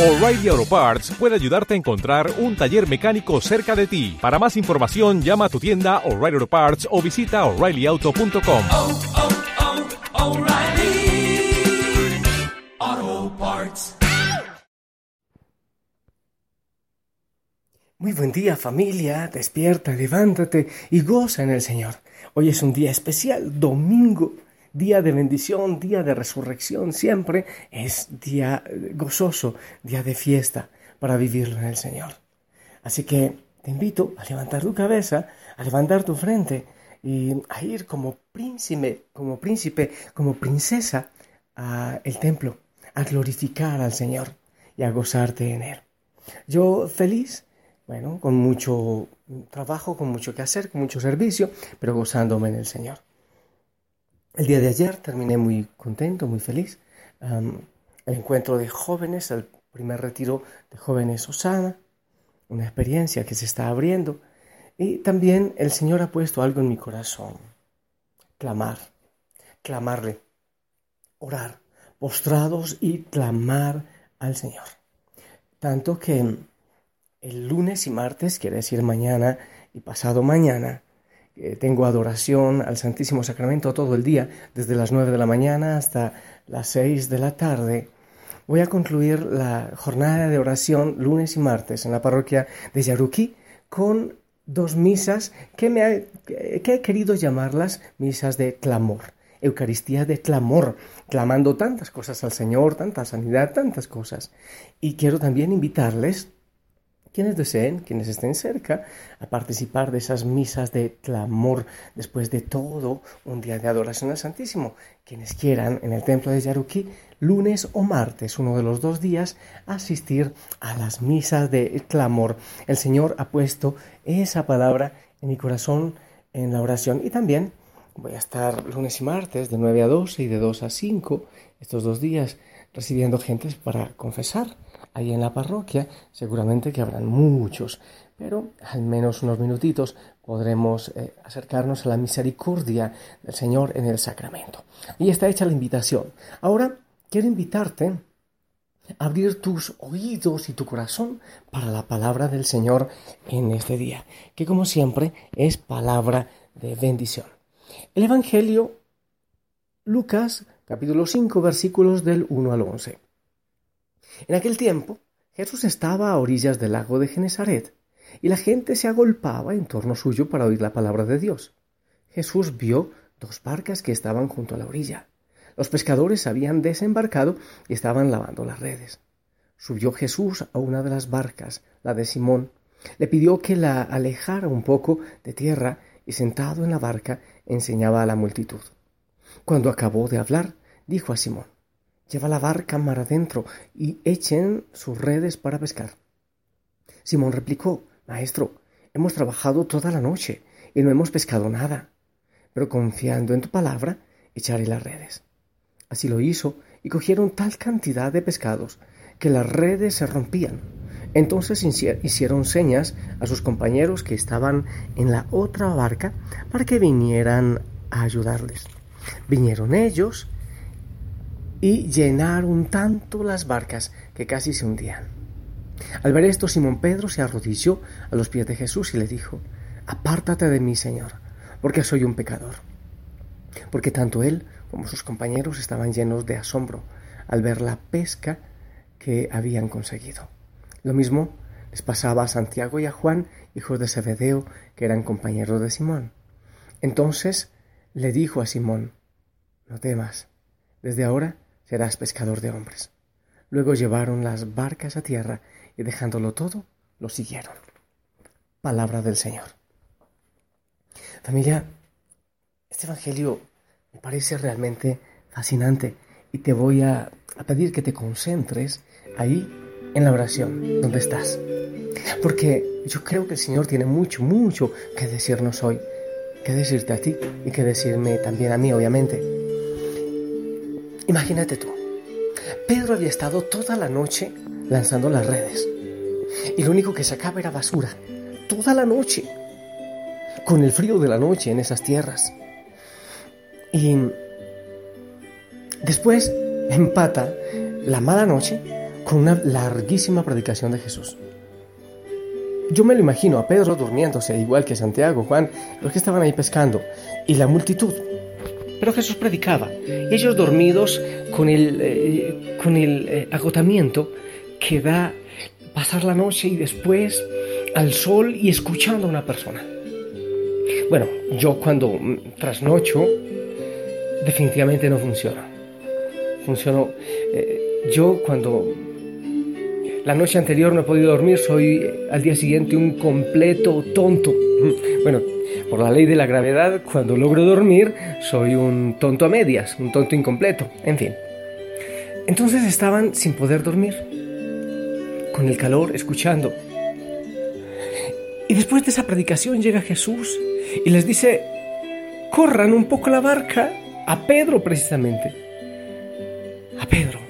O'Reilly Auto Parts puede ayudarte a encontrar un taller mecánico cerca de ti. Para más información, llama a tu tienda O'Reilly Auto Parts o visita oreillyauto.com. oh, oh, O'Reilly Auto Parts. Muy buen día familia, despierta, levántate y goza en el Señor. Hoy es un día especial, domingo, día de bendición, día de resurrección, siempre es día eh, gozoso, día de fiesta para vivirlo en el Señor. Así que te invito a levantar tu cabeza, a levantar tu frente y a ir como príncipe, como príncipe, como princesa al templo, a glorificar al Señor y a gozarte en Él. Yo feliz bueno, con mucho trabajo, con mucho que hacer, con mucho servicio, pero gozándome en el Señor. El día de ayer terminé muy contento, muy feliz. Um, el encuentro de jóvenes, el primer retiro de jóvenes Osana, una experiencia que se está abriendo. Y también el Señor ha puesto algo en mi corazón. Clamar, clamarle, orar, postrados y clamar al Señor. Tanto que el lunes y martes, quiere decir mañana y pasado mañana, eh, tengo adoración al Santísimo Sacramento todo el día, desde las 9 de la mañana hasta las 6 de la tarde. Voy a concluir la jornada de oración lunes y martes en la parroquia de Yaruquí con dos misas que, me que he querido llamarlas misas de clamor. Eucaristía de clamor, clamando tantas cosas al Señor, tanta sanidad, tantas cosas. Y quiero también invitarles quienes deseen, quienes estén cerca, a participar de esas misas de clamor después de todo un día de adoración al Santísimo. Quienes quieran en el templo de Yaruquí, lunes o martes, uno de los dos días, asistir a las misas de clamor. El Señor ha puesto esa palabra en mi corazón en la oración y también voy a estar lunes y martes de 9 a 12 y de 2 a 5 estos dos días recibiendo gentes para confesar ahí en la parroquia. Seguramente que habrán muchos, pero al menos unos minutitos podremos eh, acercarnos a la misericordia del Señor en el sacramento. Y está hecha la invitación. Ahora quiero invitarte a abrir tus oídos y tu corazón para la palabra del Señor en este día, que como siempre es palabra de bendición. El Evangelio Lucas capítulo 5 versículos del 1 al 11. En aquel tiempo Jesús estaba a orillas del lago de Genezaret y la gente se agolpaba en torno suyo para oír la palabra de Dios. Jesús vio dos barcas que estaban junto a la orilla. Los pescadores habían desembarcado y estaban lavando las redes. Subió Jesús a una de las barcas, la de Simón. Le pidió que la alejara un poco de tierra y sentado en la barca enseñaba a la multitud. Cuando acabó de hablar, dijo a Simón, Lleva la barca mar adentro y echen sus redes para pescar. Simón replicó, Maestro, hemos trabajado toda la noche y no hemos pescado nada, pero confiando en tu palabra, echaré las redes. Así lo hizo y cogieron tal cantidad de pescados que las redes se rompían. Entonces hicieron señas a sus compañeros que estaban en la otra barca para que vinieran a ayudarles. Vinieron ellos y llenaron tanto las barcas que casi se hundían. Al ver esto, Simón Pedro se arrodilló a los pies de Jesús y le dijo, Apártate de mí, Señor, porque soy un pecador. Porque tanto él como sus compañeros estaban llenos de asombro al ver la pesca que habían conseguido. Lo mismo les pasaba a Santiago y a Juan, hijos de Zebedeo, que eran compañeros de Simón. Entonces le dijo a Simón, No temas, desde ahora serás pescador de hombres. Luego llevaron las barcas a tierra y dejándolo todo, lo siguieron. Palabra del Señor. Familia, este Evangelio me parece realmente fascinante y te voy a, pedir que te concentres ahí en la oración donde estás. Porque yo creo que el Señor tiene mucho, mucho que decirnos hoy, que decirte a ti y que decirme también a mí, obviamente. Imagínate tú, Pedro había estado toda la noche lanzando las redes y lo único que sacaba era basura, toda la noche, con el frío de la noche en esas tierras. Y después empata la mala noche con una larguísima predicación de Jesús. Yo me lo imagino a Pedro durmiéndose, igual que Santiago, Juan, los que estaban ahí pescando, y la multitud. Pero Jesús predicaba, ellos dormidos con el, eh, con el eh, agotamiento que da pasar la noche y después al sol y escuchando a una persona. Bueno, yo cuando trasnocho, definitivamente no funciona. Funcionó. Eh, yo cuando la noche anterior no he podido dormir, soy eh, al día siguiente un completo tonto. Bueno, por la ley de la gravedad, cuando logro dormir, soy un tonto a medias, un tonto incompleto, en fin. Entonces estaban sin poder dormir, con el calor, escuchando. Y después de esa predicación llega Jesús y les dice, corran un poco la barca, a Pedro precisamente. A Pedro.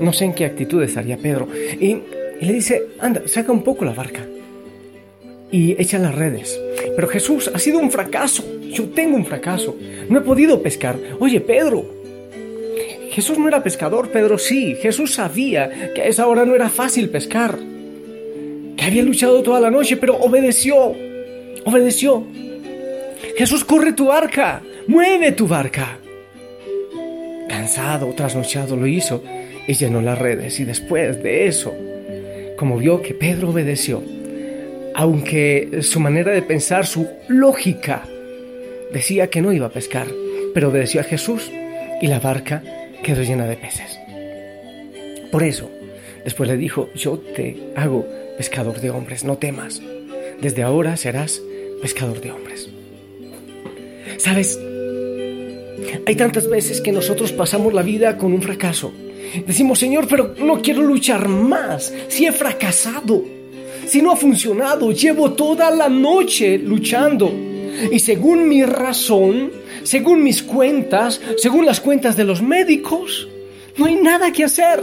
No sé en qué actitud estaría Pedro. Y, le dice, anda, saca un poco la barca. Y echa las redes. Pero Jesús, ha sido un fracaso. Yo tengo un fracaso. No he podido pescar. Oye, Pedro. Jesús no era pescador, Pedro sí. Jesús sabía que a esa hora no era fácil pescar. Que había luchado toda la noche, pero obedeció. Obedeció. Jesús, corre tu barca. Mueve tu barca. Cansado, trasnochado lo hizo y llenó las redes. Y después de eso, como vio que Pedro obedeció, aunque su manera de pensar, su lógica, decía que no iba a pescar, pero obedeció a Jesús y la barca quedó llena de peces. Por eso, después le dijo, yo te hago pescador de hombres, no temas, desde ahora serás pescador de hombres. ¿Sabes? Hay tantas veces que nosotros pasamos la vida con un fracaso, Decimos, Señor, pero no quiero luchar más. Si he fracasado, si no ha funcionado, llevo toda la noche luchando. Y según mi razón, según mis cuentas, según las cuentas de los médicos, no hay nada que hacer.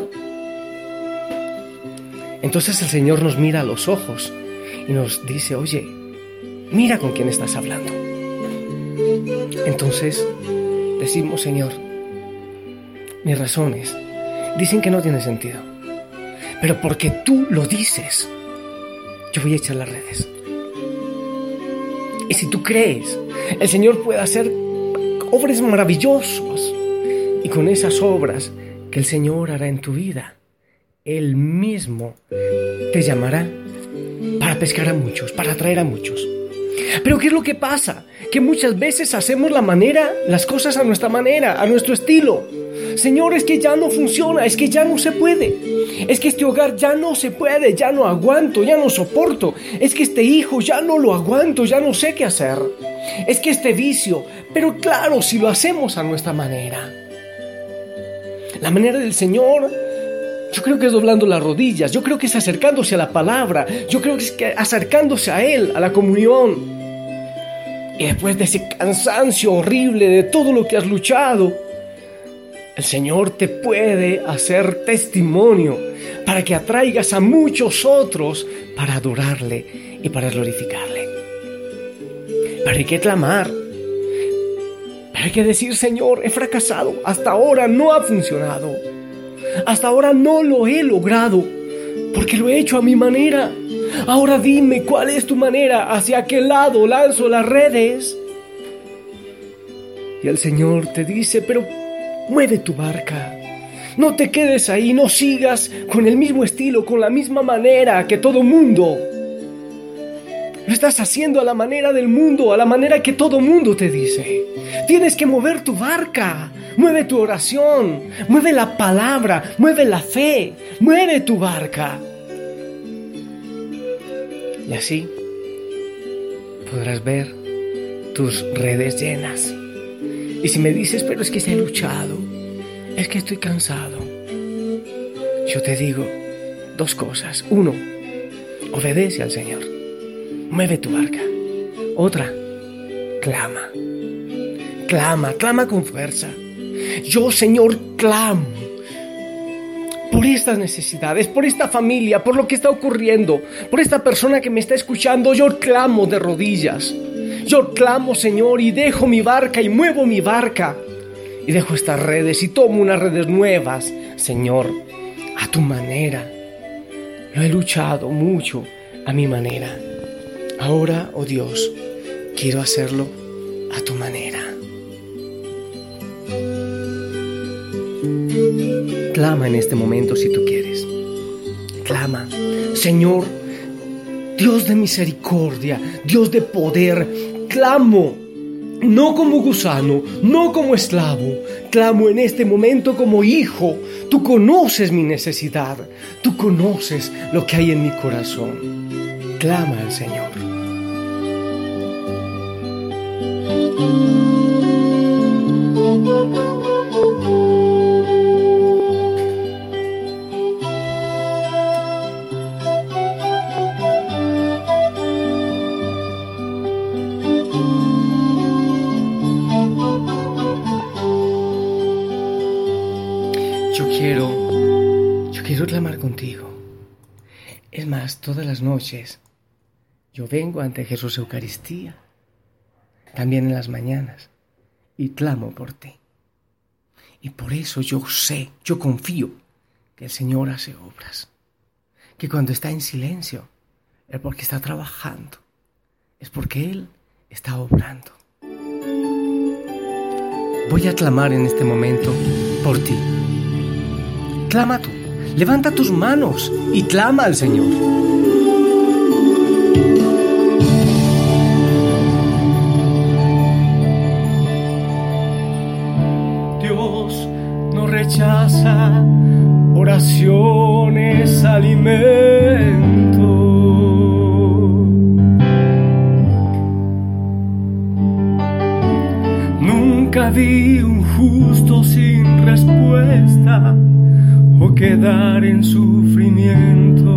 Entonces el Señor nos mira a los ojos y nos dice, oye, mira con quién estás hablando. Entonces decimos, Señor, mis razones dicen que no tiene sentido. Pero porque tú lo dices, yo voy a echar las redes. Y si tú crees, el Señor puede hacer obras maravillosas. Y con esas obras que el Señor hará en tu vida, Él mismo te llamará para pescar a muchos, para atraer a muchos. Pero ¿qué es lo que pasa? Que muchas veces hacemos la manera, las cosas a nuestra manera, a nuestro estilo. Señor, es que ya no funciona, es que ya no se puede. Es que este hogar ya no se puede, ya no aguanto, ya no soporto. Es que este hijo ya no lo aguanto, ya no sé qué hacer. Es que este vicio, pero claro, si lo hacemos a nuestra manera. La manera del Señor, yo creo que es doblando las rodillas, yo creo que es acercándose a la palabra, yo creo que es acercándose a Él, a la comunión. Y después de ese cansancio horrible de todo lo que has luchado, el Señor te puede hacer testimonio para que atraigas a muchos otros para adorarle y para glorificarle. Pero hay que clamar. Pero hay que decir, Señor, he fracasado. Hasta ahora no ha funcionado. Hasta ahora no lo he logrado. Porque lo he hecho a mi manera. Ahora dime cuál es tu manera. ¿Hacia qué lado lanzo las redes? Y el Señor te dice, pero Mueve tu barca. No te quedes ahí, no sigas con el mismo estilo, con la misma manera que todo mundo. Lo estás haciendo a la manera del mundo, a la manera que todo mundo te dice. Tienes que mover tu barca. Mueve tu oración, mueve la palabra, mueve la fe, mueve tu barca. Y así podrás ver tus redes llenas. Y si me dices, pero es que se he luchado, es que estoy cansado, yo te digo dos cosas. Uno, obedece al Señor, mueve tu barca. Otra, clama, clama, clama con fuerza. Yo, Señor, clamo por estas necesidades, por esta familia, por lo que está ocurriendo, por esta persona que me está escuchando, yo clamo de rodillas. Yo clamo, Señor, y dejo mi barca y muevo mi barca. Y dejo estas redes y tomo unas redes nuevas, Señor, a tu manera. Lo he luchado mucho a mi manera. Ahora, oh Dios, quiero hacerlo a tu manera. Clama en este momento si tú quieres. Clama, Señor, Dios de misericordia, Dios de poder, clamo, no como gusano, no como esclavo, clamo en este momento como hijo. Tú conoces mi necesidad, tú conoces lo que hay en mi corazón. Clama al Señor. Contigo. Es más, todas las noches yo vengo ante Jesús Eucaristía, también en las mañanas, y clamo por ti. Y por eso yo sé, yo confío que el Señor hace obras, que cuando está en silencio es porque está trabajando, es porque Él está obrando. Voy a clamar en este momento por ti. Clama tú, levanta tus manos y clama al Señor. Dios no rechaza oraciones, alimento. Nunca vi un justo sin respuesta o quedar en sufrimiento.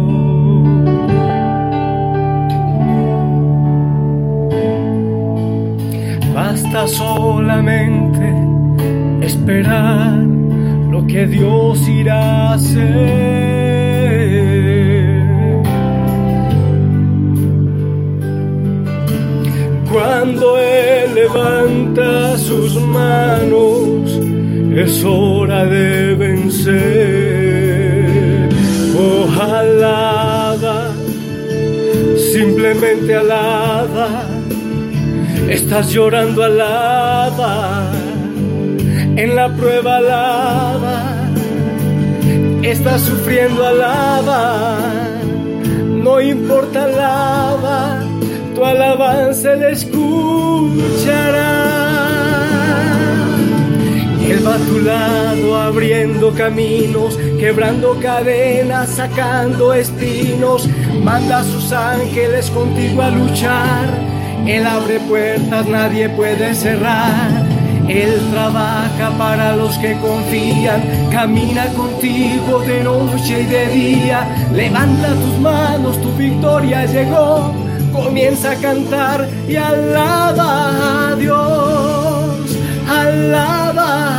Basta solamente esperar lo que Dios irá a hacer. Cuando Él levanta sus manos, es hora de vencer. Simplemente alaba. Estás llorando, alaba. En la prueba, alaba. Estás sufriendo, alaba. No importa, alaba. Tu alabanza le escuchará. A tu lado abriendo caminos, quebrando cadenas, sacando espinos. Manda a sus ángeles contigo a luchar. Él abre puertas, nadie puede cerrar. Él trabaja para los que confían, camina contigo de noche y de día. Levanta tus manos, tu victoria llegó. Comienza a cantar y alaba a Dios, alaba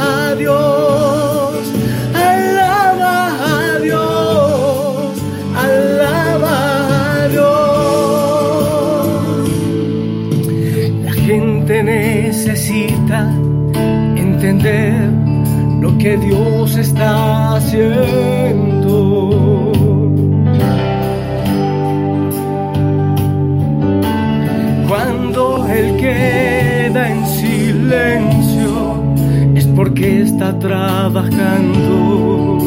a Dios, alaba a Dios, alaba a Dios. La gente necesita entender lo que Dios está haciendo. Cuando Él queda en silencio porque está trabajando.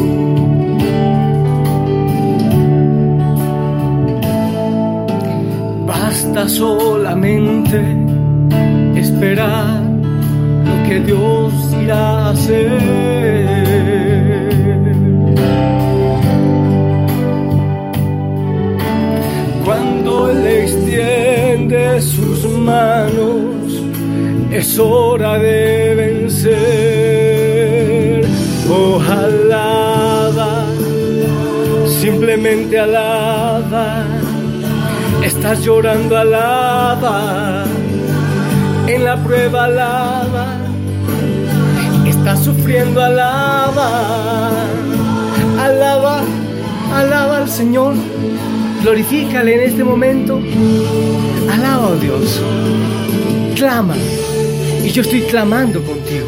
Basta solamente esperar lo que Dios irá a hacer. Cuando Él extiende sus manos, es hora de vencer. Alaba. Estás llorando, alaba. En la prueba, alaba. Estás sufriendo, alaba. Alaba, alaba al Señor. Glorifícale en este momento. Alaba a Dios. Clama. Y yo estoy clamando contigo.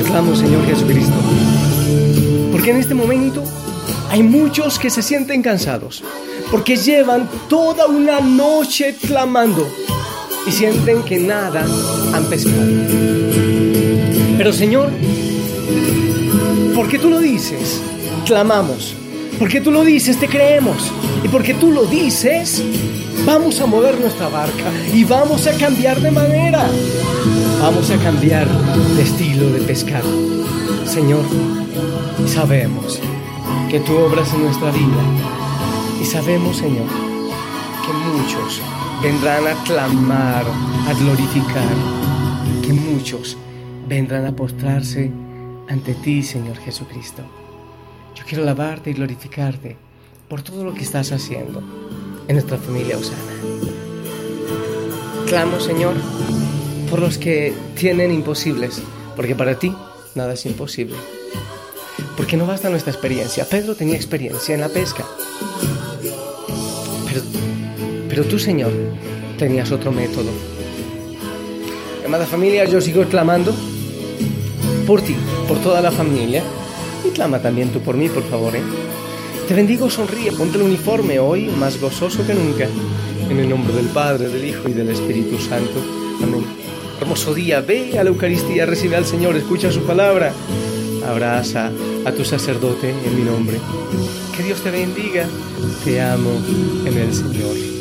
Señor Jesucristo, porque en este momento hay muchos que se sienten cansados, porque llevan toda una noche clamando y sienten que nada han pescado. Pero Señor, porque tú lo dices, clamamos. Porque tú lo dices, te creemos. Y porque tú lo dices, vamos a mover nuestra barca y vamos a cambiar de manera. Vamos a cambiar de estilo de pescar. Señor, sabemos que tú obras en nuestra vida. Y sabemos, Señor, que muchos vendrán a clamar, a glorificar, que muchos vendrán a postrarse ante ti, Señor Jesucristo. Yo quiero alabarte y glorificarte por todo lo que estás haciendo en nuestra familia Osana. Clamo, Señor, por los que tienen imposibles, porque para ti nada es imposible. Porque no basta nuestra experiencia. Pedro tenía experiencia en la pesca. Pero, pero tú, Señor, tenías otro método. Amada familia, yo sigo clamando por ti, por toda la familia. Y clama también tú por mí, por favor. ¿eh? Te bendigo, sonríe, ponte el uniforme hoy más gozoso que nunca. En el nombre del Padre, del Hijo y del Espíritu Santo. Amén. Hermoso día, ve a la Eucaristía, recibe al Señor, escucha su palabra. Abraza a tu sacerdote en mi nombre. Que Dios te bendiga. Te amo en el Señor.